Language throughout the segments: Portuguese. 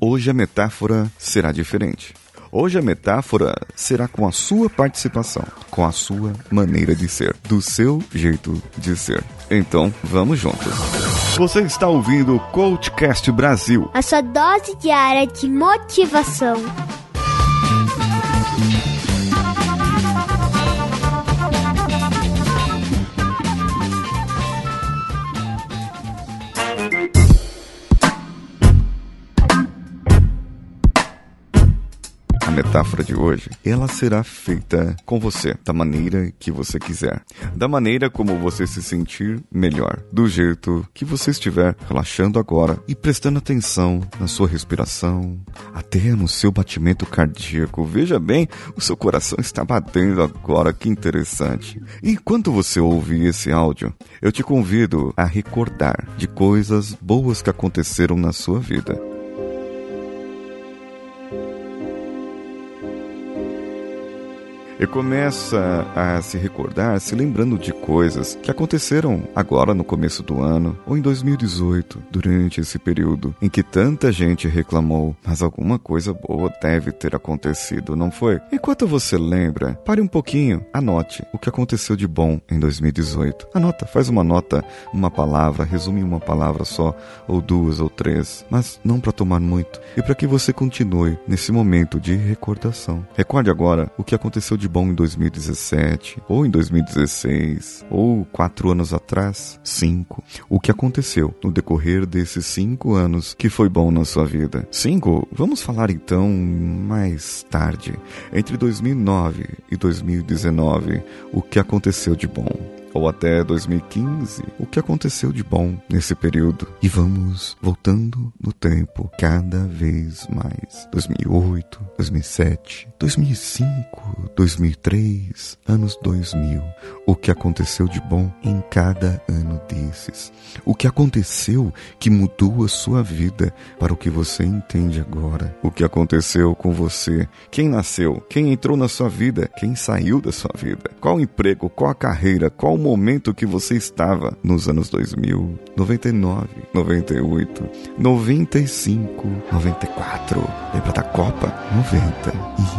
hoje a metáfora será diferente. Hoje a metáfora será com a sua participação, com a sua maneira de ser, do seu jeito de ser. Então, vamos juntos. Você está ouvindo o Coachcast Brasil. A sua dose diária de motivação. Metáfora de hoje, ela será feita com você, da maneira que você quiser, da maneira como você se sentir melhor, do jeito que você estiver relaxando agora e prestando atenção na sua respiração, até no seu batimento cardíaco. Veja bem, o seu coração está batendo agora, que interessante. Enquanto você ouve esse áudio, eu te convido a recordar de coisas boas que aconteceram na sua vida. E começa a se recordar, se lembrando de coisas que aconteceram agora no começo do ano ou em 2018, durante esse período em que tanta gente reclamou, mas alguma coisa boa deve ter acontecido, não foi? Enquanto você lembra, pare um pouquinho, anote o que aconteceu de bom em 2018. Anota, faz uma nota, uma palavra, resume uma palavra só, ou duas ou três, mas não para tomar muito, e para que você continue nesse momento de recordação. Recorde agora o que aconteceu de bom em 2017, ou em 2016, ou quatro anos atrás, cinco. O que aconteceu no decorrer desses cinco anos que foi bom na sua vida? Cinco? Vamos falar então mais tarde, entre 2009 e 2019, o que aconteceu de bom ou até 2015, o que aconteceu de bom nesse período. E vamos voltando no tempo cada vez mais. 2008, 2007, 2005, 2003, anos 2000. O que aconteceu de bom em cada ano desses. O que aconteceu que mudou a sua vida para o que você entende agora. O que aconteceu com você. Quem nasceu, quem entrou na sua vida, quem saiu da sua vida. Qual emprego, qual a carreira, qual momento que você estava nos anos 2000, 99, 98, 95, 94. Lembra da Copa? 90.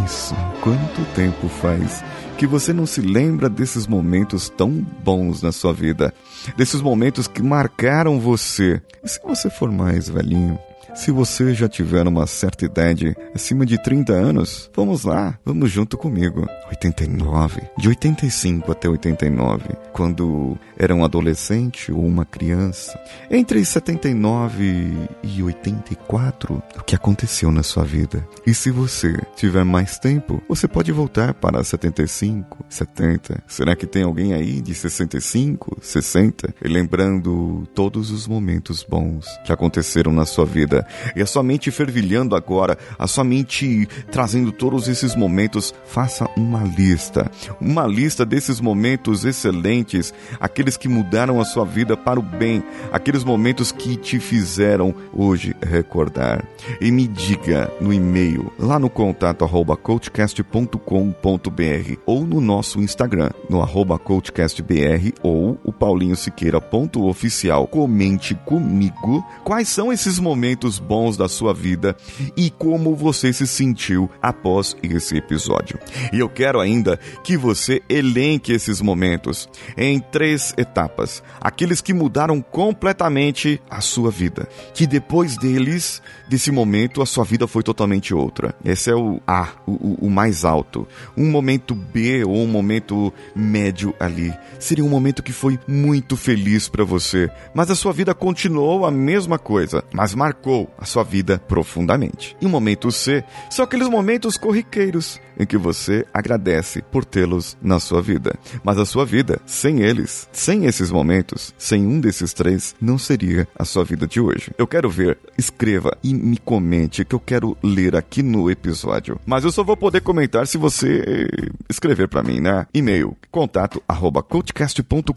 Isso. Quanto tempo faz que você não se lembra desses momentos tão bons na sua vida? Desses momentos que marcaram você? E se você for mais velhinho? Se você já tiver uma certa idade, acima de 30 anos, vamos lá, vamos junto comigo. 89, de 85 até 89, quando era um adolescente ou uma criança. Entre 79 e 84, o que aconteceu na sua vida? E se você tiver mais tempo, você pode voltar para 75, 70. Será que tem alguém aí de 65, 60? E lembrando todos os momentos bons que aconteceram na sua vida e a sua mente fervilhando agora, a sua mente trazendo todos esses momentos, faça uma lista. Uma lista desses momentos excelentes, aqueles que mudaram a sua vida para o bem, aqueles momentos que te fizeram hoje recordar. E me diga no e-mail, lá no contato arroba coachcast.com.br ou no nosso Instagram, no arroba coachcastbr ou o paulinhosiqueira.oficial. Comente comigo quais são esses momentos momentos bons da sua vida e como você se sentiu após esse episódio. E eu quero ainda que você elenque esses momentos em três etapas, aqueles que mudaram completamente a sua vida, que depois deles, desse momento, a sua vida foi totalmente outra. Esse é o A, o, o mais alto. Um momento B ou um momento médio ali seria um momento que foi muito feliz para você, mas a sua vida continuou a mesma coisa, mas marcou a sua vida profundamente. E o momento C são aqueles momentos corriqueiros em que você agradece por tê-los na sua vida. Mas a sua vida, sem eles, sem esses momentos, sem um desses três, não seria a sua vida de hoje. Eu quero ver, escreva e me comente que eu quero ler aqui no episódio. Mas eu só vou poder comentar se você eh, escrever para mim, né? E-mail contato arroba coachcast.com.br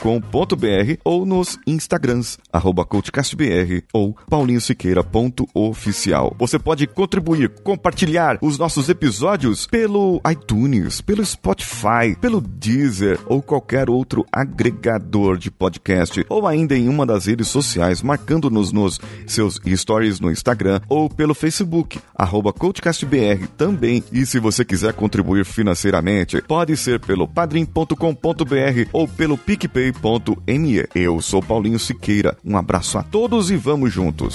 ou nos Instagrams arroba coachcastbr ou paulinhosiqueira.com Oficial. Você pode contribuir, compartilhar os nossos episódios pelo iTunes, pelo Spotify, pelo Deezer ou qualquer outro agregador de podcast, ou ainda em uma das redes sociais, marcando-nos nos seus stories no Instagram ou pelo Facebook, arroba CoachCastBR também. E se você quiser contribuir financeiramente, pode ser pelo padrim.com.br ou pelo picpay.me. Eu sou Paulinho Siqueira. Um abraço a todos e vamos juntos.